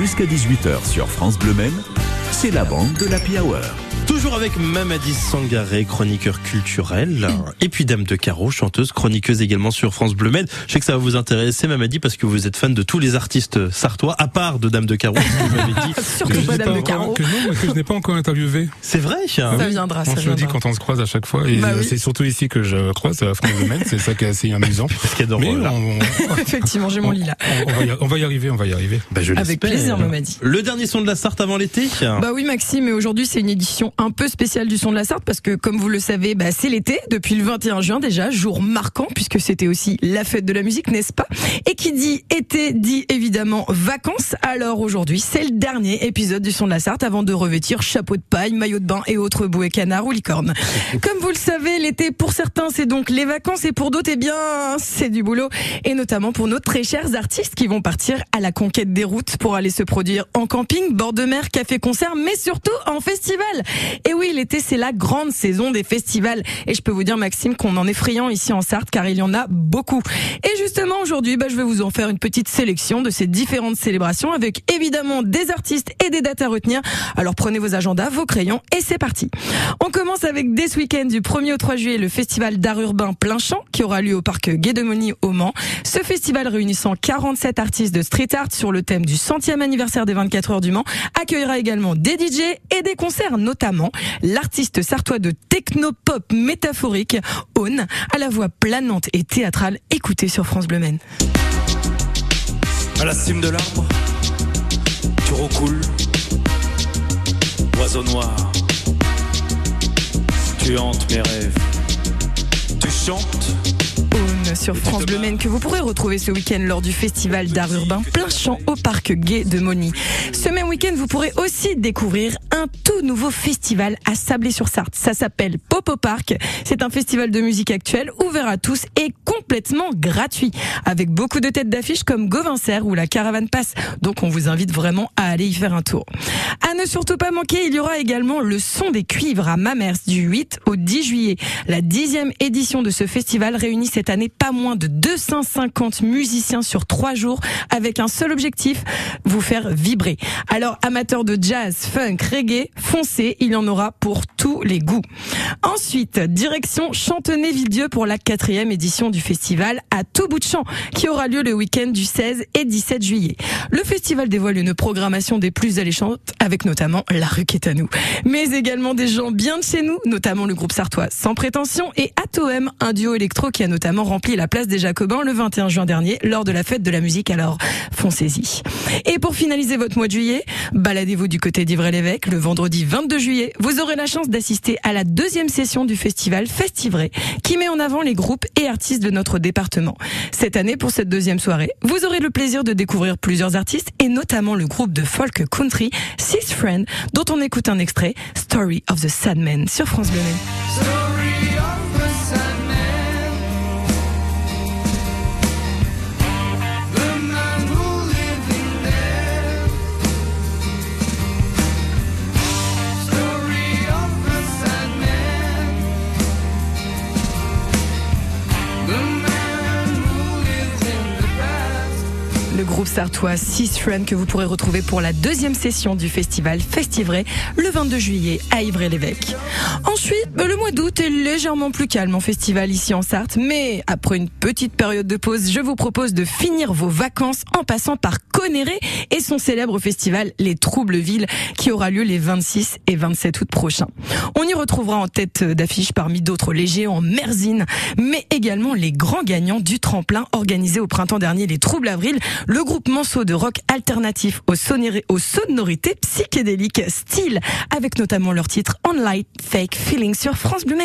Jusqu'à 18h sur France Bleu Men, c'est la bande de l'Happy Hour. Toujours avec Mamadi Sangaré, chroniqueur culturel, et puis Dame de Carreau, chanteuse, chroniqueuse également sur France Bleu Med. Je sais que ça va vous intéresser, Mamadi, parce que vous êtes fan de tous les artistes sartois, à part de Dame de m'avez dit. Surtout pas n'ai Dame de Carreau. que non, que je n'ai pas encore interviewé. C'est vrai, Ça viendra, ça On se le dit quand on se croise à chaque fois. Et Bah euh, oui. c'est surtout ici que je croise à France Domaine. C'est ça qui est assez amusant. Parce qu'il y a Mais on, là. on- Effectivement, j'ai mon lit là. on va y, on va y arriver, on va y arriver. Bah, je Avec plaisir, Mamadi. Le dernier son de la Sarthe avant l'été Bah oui Maxime, et aujourd'hui c'est une édition un peu spéciale du son de la Sarthe parce que comme vous le savez, bah, c'est l'été depuis le 21 juin déjà, jour marquant puisque c'était aussi la fête de la musique, n'est-ce pas? Et qui dit été dit évidemment vacances. Alors aujourd'hui, c'est le dernier épisode du son de la Sarthe avant de revêtir chapeau de paille, maillot de bain et autres bouées canards ou licornes. Comme vous le savez, l'été pour certains c'est donc les vacances et pour d'autres eh bien c'est du boulot et notamment pour nos très chers artistes qui vont partir à la conquête des routes pour aller se produire en camping, bord de mer, café concert mais surtout en festival. Et oui, l'été c'est la grande saison des festivals et je peux vous dire Maxime qu'on en est friand ici en Sarthe car il y en a beaucoup. Et justement aujourd'hui, bah, je vais vous en faire une petite sélection de ces différentes célébrations avec évidemment des artistes et des dates à retenir. Alors prenez vos agendas, vos crayons et c'est parti. On commence avec dès ce week-end du 1er au 3 juillet le festival d'art urbain plein champ qui aura lieu au parc Guédemoni au Mans. Ce festival réunissant 47 artistes de street art sur le thème du centième anniversaire des 24 heures du Mans accueillera également des DJ et des concerts, notamment l'artiste sartois de technopop métaphorique, Aune, à la voix planante et théâtrale. Écoutez sur France Bleu Maine. À la cime de l'arbre, tu recoules, oiseau noir. Tu hantes mes rêves, tu chantes. Aune sur France Bleu Maine que vous pourrez retrouver ce week-end lors du festival d'art urbain plein champ au parc gay de Moni. Ce même week-end, vous pourrez aussi découvrir un tout nouveau festival à Sablé-sur-Sarthe. Ça s'appelle Popo Park. C'est un festival de musique actuelle ouvert à tous et complètement gratuit avec beaucoup de têtes d'affiche comme Gauvincer ou la Caravane Pass. Donc on vous invite vraiment à aller y faire un tour. À ne surtout pas manquer, il y aura également le son des cuivres à Mamers du 8 au 10 juillet. La dixième édition de ce festival réunit cette année pas moins de 250 musiciens sur trois jours avec un seul objectif, vous faire vibrer. Alors amateurs de jazz, funk, reggae, foncez, il y en aura pour tous les goûts. Ensuite, direction Chantenay-Villedieu pour la quatrième édition du festival à tout bout de champ qui aura lieu le week-end du 16 et 17 juillet. Le festival dévoile une programmation des plus alléchantes avec notamment La rue qui est à nous, mais également des gens bien de chez nous, notamment le groupe sartois Sans Prétention et Atoem, un duo électro qui a notamment rempli la place des Jacobins le 21 juin dernier lors de la fête de la musique. Alors, foncez-y. Et pour finaliser votre mois de juillet, baladez-vous du côté d'Ivray-l'Évêque vendredi 22 juillet. Vous aurez la chance d'assister à la deuxième session du festival Festivray qui met en avant les groupes et artistes de notre département. Cette année, pour cette deuxième soirée, vous aurez le plaisir de découvrir plusieurs artistes et notamment le groupe de folk country Six Friend dont on écoute un extrait Story of the Sad Man sur France Bleu. Le groupe sartois Six Friends que vous pourrez retrouver pour la deuxième session du festival Festivray le 22 juillet à Ivray-l'Évêque. Ensuite, bah, le mois d'août est légèrement plus calme en festival ici en Sarthe, mais après une petite période de pause, je vous propose de finir vos vacances en passant par Conéré et son célèbre festival Les Troubles-Villes qui aura lieu les 26 et 27 août prochains. On y retrouvera en tête d'affiche parmi d'autres les géants Merzine, mais également les grands gagnants du tremplin organisé au printemps dernier les Troubles Avril, le groupe Manceau de rock alternatif aux, sonori- aux sonorités psychédéliques style, avec notamment leur titre On Light Fake Feeling sur France Bleu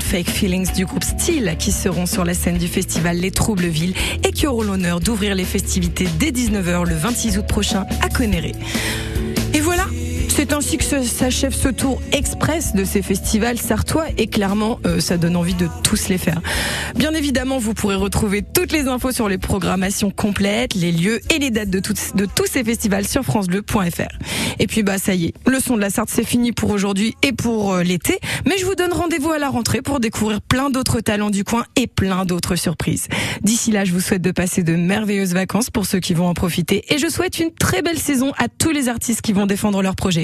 Fake Feelings du groupe Style qui seront sur la scène du festival Les Troubles-Villes et qui auront l'honneur d'ouvrir les festivités dès 19h le 26 août prochain à Conéré. C'est ainsi que s'achève ce tour express de ces festivals sartois et clairement euh, ça donne envie de tous les faire. Bien évidemment, vous pourrez retrouver toutes les infos sur les programmations complètes, les lieux et les dates de tous ces festivals sur francebleu.fr. Et puis bah ça y est, le son de la Sarthe c'est fini pour aujourd'hui et pour euh, l'été, mais je vous donne rendez-vous à la rentrée pour découvrir plein d'autres talents du coin et plein d'autres surprises. D'ici là, je vous souhaite de passer de merveilleuses vacances pour ceux qui vont en profiter et je souhaite une très belle saison à tous les artistes qui vont défendre leur projet.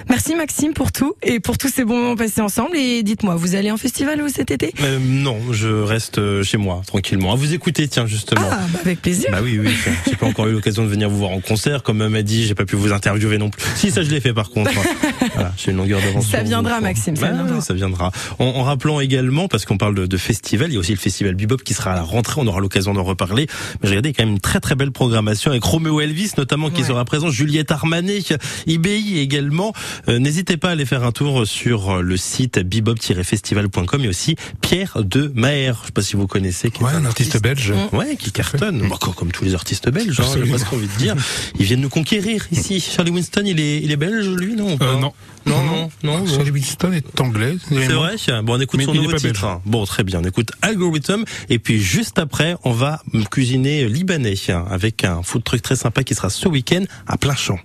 Merci Maxime pour tout et pour tous ces bons moments passés ensemble et dites-moi, vous allez en festival vous cet été? Euh, non, je reste euh, chez moi, tranquillement. À vous écouter, tiens, justement. Ah, bah avec plaisir. Bah oui, oui. J'ai pas encore eu l'occasion de venir vous voir en concert, comme m'a dit, j'ai pas pu vous interviewer non plus. Si, ça je l'ai fait par contre. voilà, j'ai une longueur d'avance. Ça vous, viendra. Maxime, ça Bah viendra. ça viendra. En, en rappelant également, parce qu'on parle de, de festival, il y a aussi le festival Bebop qui sera à la rentrée, on aura l'occasion d'en reparler. Mais j'ai regardé quand même une très très belle programmation avec Roméo Elvis notamment qui Ouais. sera présent, Juliette Armanet, IBI également. Euh, N'hésitez pas à aller faire un tour sur le site bebop-festival.com et aussi Pierre de Maher. Je sais pas si vous connaissez. qui est Ouais, un artiste belge. Ouais, qui cartonne. Bah, comme comme tous les artistes belges, hein, j'ai presque envie de dire. Ils viennent nous conquérir ici. Charlie Winston, il est, il est belge, lui, non Euh, non. Non, non, non. bon. Charlie Winston est anglais. C'est vrai Bon, on écoute Mais son nouveau titre. belge. Bon, très bien. On écoute Algorithm. Et puis, juste après, on va cuisiner libanais avec un food truck très sympa qui sera ce week-end à plein champ.